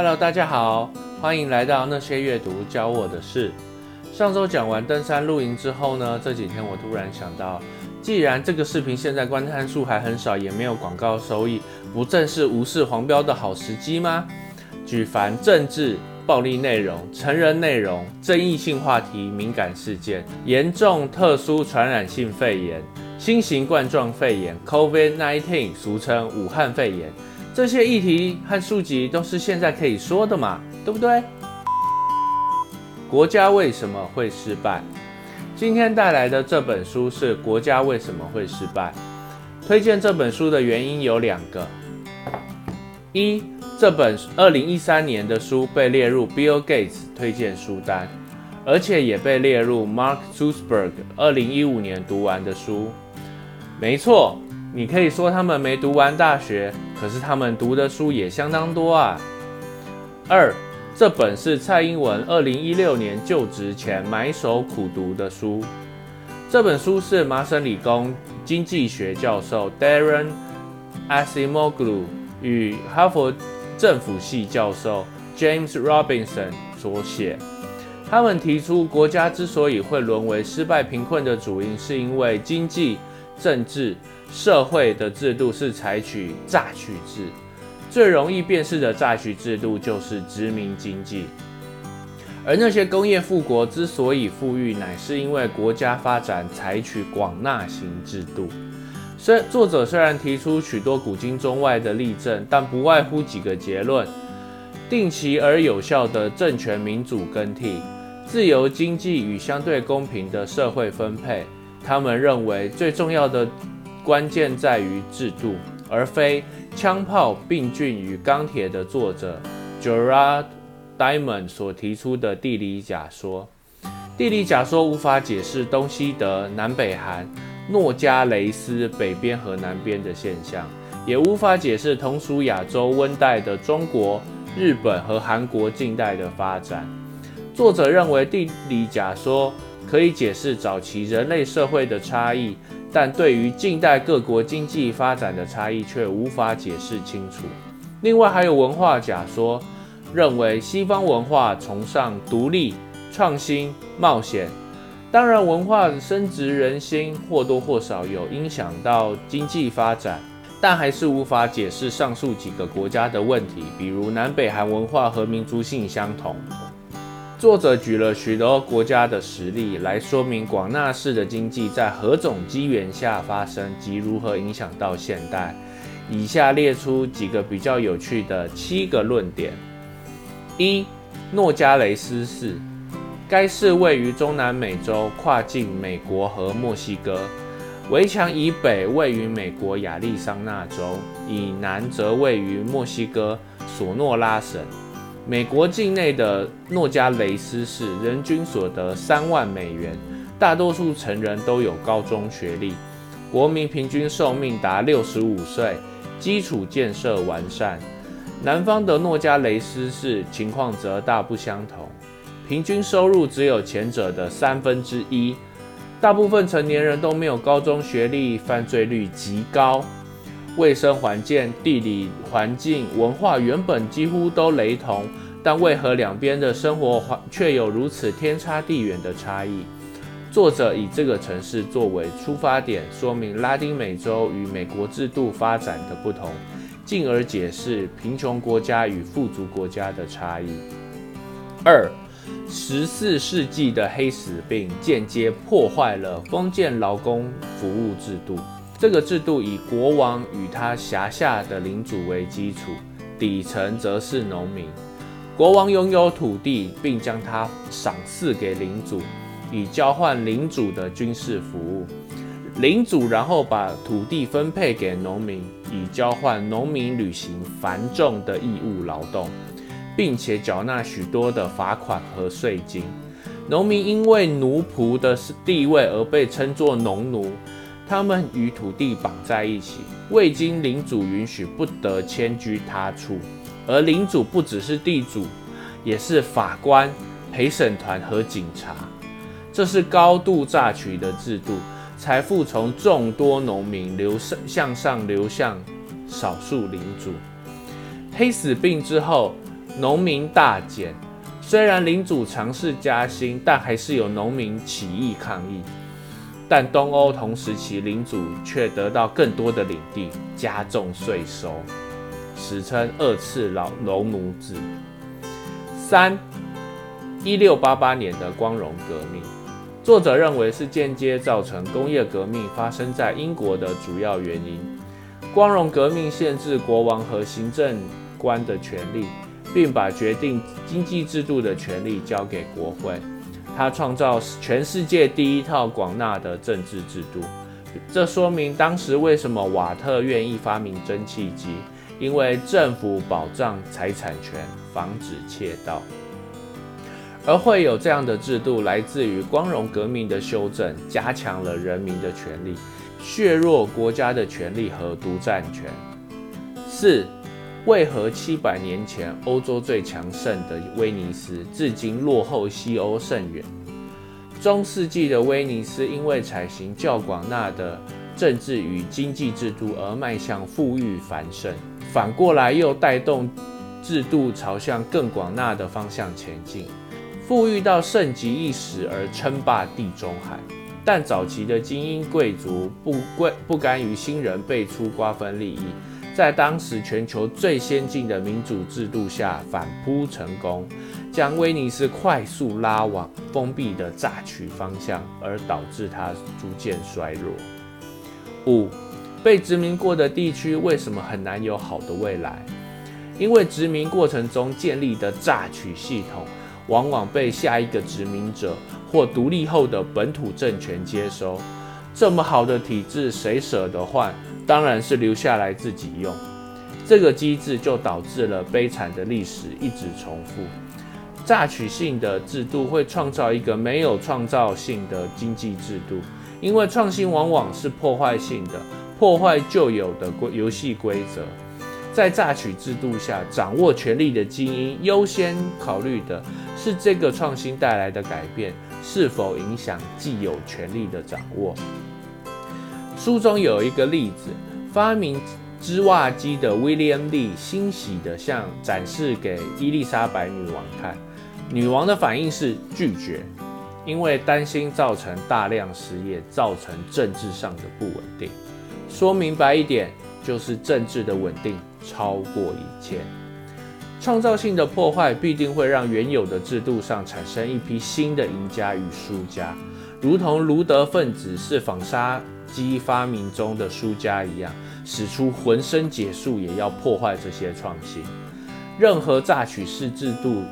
Hello，大家好，欢迎来到那些阅读教我的事。上周讲完登山露营之后呢，这几天我突然想到，既然这个视频现在观看数还很少，也没有广告收益，不正是无视黄标的好时机吗？举凡政治、暴力内容、成人内容、争议性话题、敏感事件、严重特殊传染性肺炎、新型冠状肺炎 （COVID-19），俗称武汉肺炎。这些议题和书籍都是现在可以说的嘛，对不对？国家为什么会失败？今天带来的这本书是《国家为什么会失败》。推荐这本书的原因有两个：一，这本二零一三年的书被列入 Bill Gates 推荐书单，而且也被列入 Mark Zuckerberg 二零一五年读完的书。没错。你可以说他们没读完大学，可是他们读的书也相当多啊。二，这本是蔡英文二零一六年就职前埋首苦读的书。这本书是麻省理工经济学教授 Darren Asimoglu 与哈佛政府系教授 James Robinson 所写。他们提出，国家之所以会沦为失败贫困的主因，是因为经济、政治。社会的制度是采取榨取制，最容易辨识的榨取制度就是殖民经济。而那些工业富国之所以富裕，乃是因为国家发展采取广纳型制度。虽作者虽然提出许多古今中外的例证，但不外乎几个结论：定期而有效的政权民主更替，自由经济与相对公平的社会分配。他们认为最重要的。关键在于制度，而非枪炮、病菌与钢铁的作者 Gerard Diamond 所提出的地理假说。地理假说无法解释东西德、南北韩、诺加雷斯北边和南边的现象，也无法解释同属亚洲温带的中国、日本和韩国近代的发展。作者认为，地理假说可以解释早期人类社会的差异。但对于近代各国经济发展的差异却无法解释清楚。另外还有文化假说，认为西方文化崇尚独立、创新、冒险。当然，文化深植人心或多或少有影响到经济发展，但还是无法解释上述几个国家的问题，比如南北韩文化和民族性相同。作者举了许多国家的实例来说明广纳市的经济在何种机缘下发生及如何影响到现代。以下列出几个比较有趣的七个论点：一、诺加雷斯市，该市位于中南美洲，跨境美国和墨西哥，围墙以北位于美国亚利桑那州，以南则位于墨西哥索诺拉省。美国境内的诺加雷斯市人均所得三万美元，大多数成人都有高中学历，国民平均寿命达六十五岁，基础建设完善。南方的诺加雷斯市情况则大不相同，平均收入只有前者的三分之一，大部分成年人都没有高中学历，犯罪率极高。卫生环境、地理环境、文化原本几乎都雷同，但为何两边的生活环却有如此天差地远的差异？作者以这个城市作为出发点，说明拉丁美洲与美国制度发展的不同，进而解释贫穷国家与富足国家的差异。二，十四世纪的黑死病间接破坏了封建劳工服务制度。这个制度以国王与他辖下的领主为基础，底层则是农民。国王拥有土地，并将它赏赐给领主，以交换领主的军事服务。领主然后把土地分配给农民，以交换农民履行繁重的义务劳动，并且缴纳许多的罚款和税金。农民因为奴仆的地位而被称作农奴。他们与土地绑在一起，未经领主允许不得迁居他处。而领主不只是地主，也是法官、陪审团和警察。这是高度榨取的制度，财富从众多农民流向向上流向少数领主。黑死病之后，农民大减。虽然领主尝试加薪，但还是有农民起义抗议。但东欧同时期领主却得到更多的领地，加重税收，史称二次老农奴制。三，一六八八年的光荣革命，作者认为是间接造成工业革命发生在英国的主要原因。光荣革命限制国王和行政官的权利。并把决定经济制度的权利交给国会。他创造全世界第一套广纳的政治制度，这说明当时为什么瓦特愿意发明蒸汽机，因为政府保障财产权，防止窃盗。而会有这样的制度，来自于光荣革命的修正，加强了人民的权利，削弱国家的权利和独占权。四。为何七百年前欧洲最强盛的威尼斯，至今落后西欧甚远？中世纪的威尼斯因为采行较广纳的政治与经济制度而迈向富裕繁盛，反过来又带动制度朝向更广纳的方向前进，富裕到盛极一时而称霸地中海。但早期的精英贵族不贵不甘于新人辈出瓜分利益。在当时全球最先进的民主制度下反扑成功，将威尼斯快速拉往封闭的榨取方向，而导致它逐渐衰弱。五，被殖民过的地区为什么很难有好的未来？因为殖民过程中建立的榨取系统，往往被下一个殖民者或独立后的本土政权接收。这么好的体制，谁舍得换？当然是留下来自己用，这个机制就导致了悲惨的历史一直重复。榨取性的制度会创造一个没有创造性的经济制度，因为创新往往是破坏性的，破坏旧有的规游戏规则。在榨取制度下，掌握权力的精英优先考虑的是这个创新带来的改变是否影响既有权力的掌握。书中有一个例子，发明织袜机的威廉利欣喜地向展示给伊丽莎白女王看，女王的反应是拒绝，因为担心造成大量失业，造成政治上的不稳定。说明白一点，就是政治的稳定超过一切。创造性的破坏必定会让原有的制度上产生一批新的赢家与输家，如同卢德分子是纺纱。机发明中的输家一样，使出浑身解数也要破坏这些创新。任何榨取式制度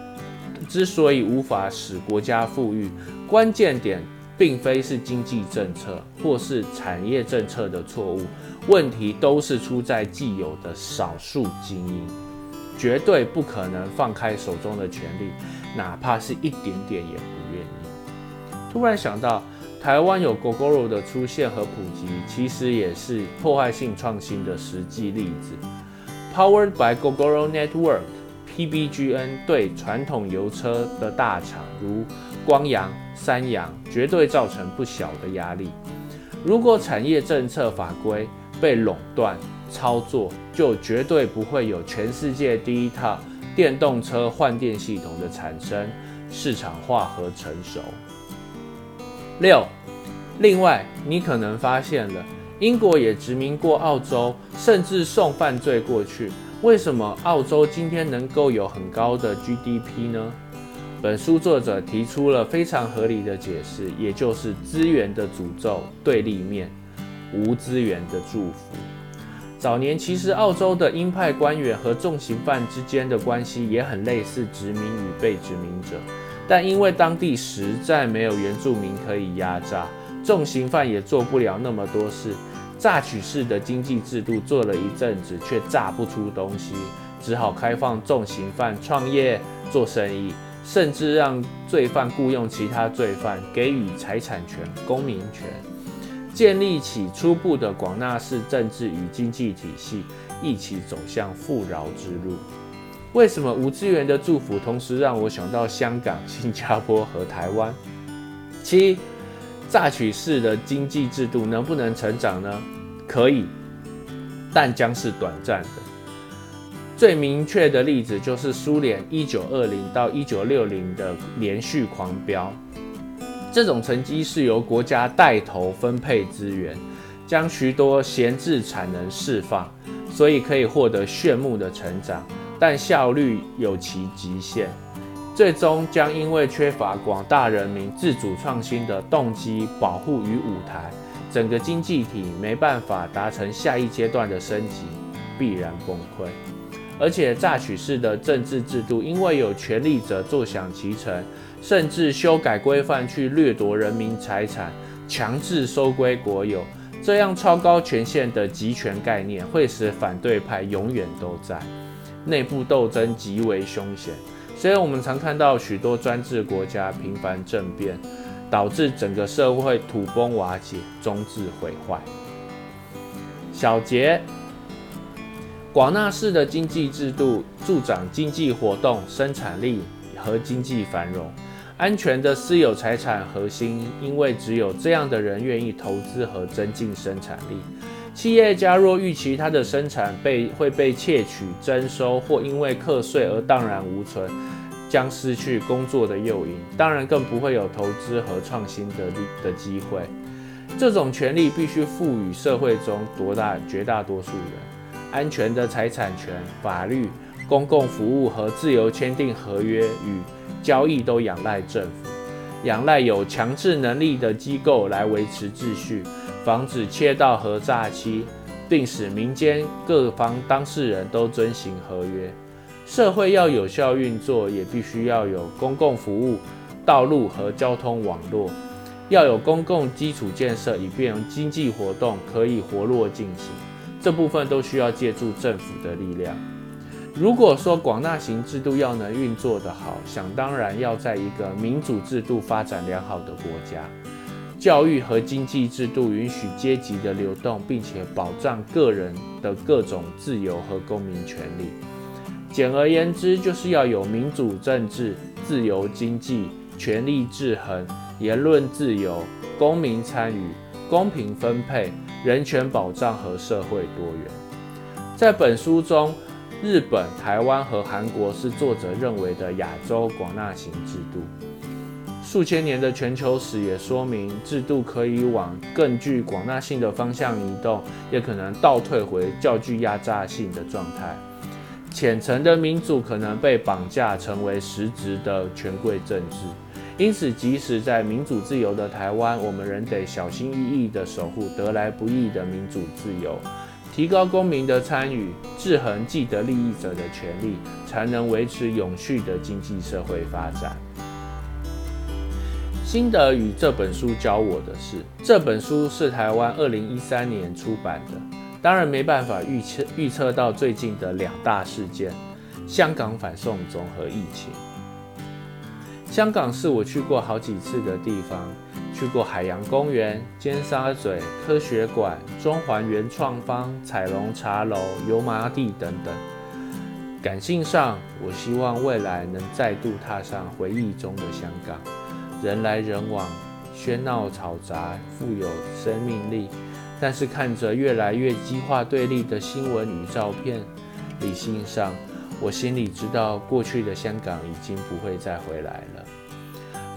之所以无法使国家富裕，关键点并非是经济政策或是产业政策的错误，问题都是出在既有的少数精英，绝对不可能放开手中的权力，哪怕是一点点也不愿意。突然想到。台湾有 Gogoro 的出现和普及，其实也是破坏性创新的实际例子。Powered by Gogoro Network（PBGN） 对传统油车的大厂如光阳、三洋绝对造成不小的压力。如果产业政策法规被垄断操作，就绝对不会有全世界第一套电动车换电系统的产生、市场化和成熟。六，另外，你可能发现了，英国也殖民过澳洲，甚至送犯罪过去。为什么澳洲今天能够有很高的 GDP 呢？本书作者提出了非常合理的解释，也就是资源的诅咒对立面，无资源的祝福。早年其实澳洲的鹰派官员和重刑犯之间的关系也很类似殖民与被殖民者。但因为当地实在没有原住民可以压榨，重刑犯也做不了那么多事。榨取式的经济制度做了一阵子，却榨不出东西，只好开放重刑犯创业做生意，甚至让罪犯雇佣其他罪犯，给予财产权、公民权，建立起初步的广纳式政治与经济体系，一起走向富饶之路。为什么无资源的祝福同时让我想到香港、新加坡和台湾？七，榨取式的经济制度能不能成长呢？可以，但将是短暂的。最明确的例子就是苏联一九二零到一九六零的连续狂飙。这种成绩是由国家带头分配资源，将许多闲置产能释放，所以可以获得炫目的成长，但效率有其极限，最终将因为缺乏广大人民自主创新的动机、保护与舞台，整个经济体没办法达成下一阶段的升级，必然崩溃。而且榨取式的政治制度，因为有权力者坐享其成。甚至修改规范去掠夺人民财产，强制收归国有，这样超高权限的集权概念会使反对派永远都在，内部斗争极为凶险。所以我们常看到许多专制国家频繁政变，导致整个社会土崩瓦解，终至毁坏。小结：广纳市的经济制度助长经济活动、生产力和经济繁荣。安全的私有财产核心，因为只有这样的人愿意投资和增进生产力。企业家若预期他的生产被会被窃取、征收，或因为课税而荡然无存，将失去工作的诱因，当然更不会有投资和创新的的机会。这种权利必须赋予社会中多大绝大多数人。安全的财产权、法律、公共服务和自由签订合约与。交易都仰赖政府，仰赖有强制能力的机构来维持秩序，防止窃盗和诈欺，并使民间各方当事人都遵行合约。社会要有效运作，也必须要有公共服务、道路和交通网络，要有公共基础建设，以便经济活动可以活络进行。这部分都需要借助政府的力量。如果说广纳型制度要能运作得好，想当然要在一个民主制度发展良好的国家，教育和经济制度允许阶级的流动，并且保障个人的各种自由和公民权利。简而言之，就是要有民主政治、自由经济、权力制衡、言论自由、公民参与、公平分配、人权保障和社会多元。在本书中。日本、台湾和韩国是作者认为的亚洲广纳型制度。数千年的全球史也说明，制度可以往更具广纳性的方向移动，也可能倒退回较具压榨性的状态。浅层的民主可能被绑架成为实质的权贵政治。因此，即使在民主自由的台湾，我们仍得小心翼翼地守护得来不易的民主自由。提高公民的参与，制衡既得利益者的权利，才能维持永续的经济社会发展。新德与这本书教我的是，这本书是台湾二零一三年出版的，当然没办法预测预测到最近的两大事件：香港反送中和疫情。香港是我去过好几次的地方。去过海洋公园、尖沙咀科学馆、中环原创坊、彩龙茶楼、油麻地等等。感性上，我希望未来能再度踏上回忆中的香港，人来人往，喧闹嘈杂，富有生命力。但是看着越来越激化对立的新闻与照片，理性上，我心里知道过去的香港已经不会再回来了。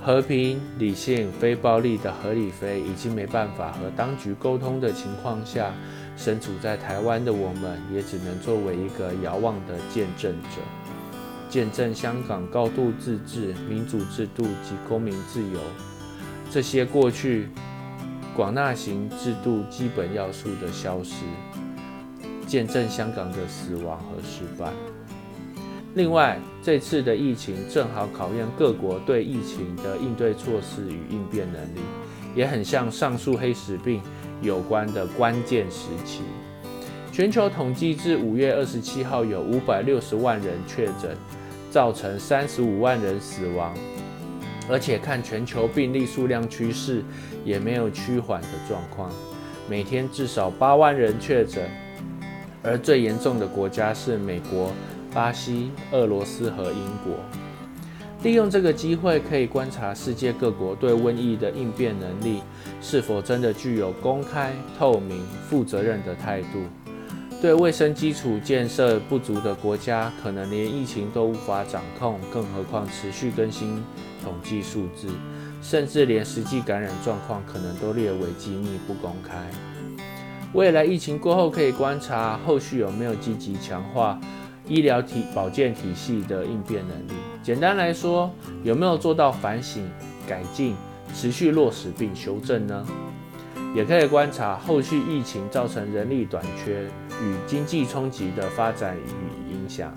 和平、理性、非暴力的何理飞已经没办法和当局沟通的情况下，身处在台湾的我们，也只能作为一个遥望的见证者，见证香港高度自治、民主制度及公民自由这些过去广纳型制度基本要素的消失，见证香港的死亡和失败。另外，这次的疫情正好考验各国对疫情的应对措施与应变能力，也很像上述黑死病有关的关键时期。全球统计至五月二十七号有五百六十万人确诊，造成三十五万人死亡，而且看全球病例数量趋势也没有趋缓的状况，每天至少八万人确诊，而最严重的国家是美国。巴西、俄罗斯和英国利用这个机会，可以观察世界各国对瘟疫的应变能力是否真的具有公开、透明、负责任的态度。对卫生基础建设不足的国家，可能连疫情都无法掌控，更何况持续更新统计数字，甚至连实际感染状况可能都列为机密不公开。未来疫情过后，可以观察后续有没有积极强化医疗体保健体系的应变能力。简单来说，有没有做到反省、改进、持续落实并修正呢？也可以观察后续疫情造成人力短缺与经济冲击的发展与影响。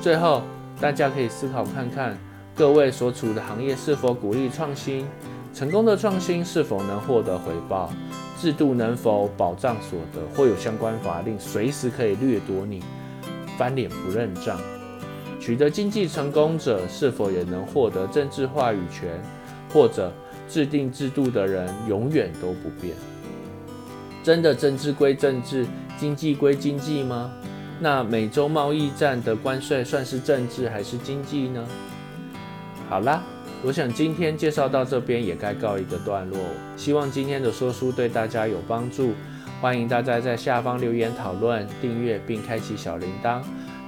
最后，大家可以思考看看，各位所处的行业是否鼓励创新？成功的创新是否能获得回报？制度能否保障所得？或有相关法令随时可以掠夺你，翻脸不认账？取得经济成功者是否也能获得政治话语权？或者？制定制度的人永远都不变。真的政治归政治，经济归经济吗？那美洲贸易战的关税算是政治还是经济呢？好啦，我想今天介绍到这边也该告一个段落。希望今天的说书对大家有帮助。欢迎大家在下方留言讨论、订阅并开启小铃铛。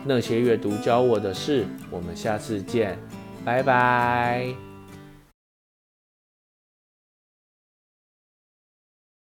那些阅读教我的事，我们下次见，拜拜。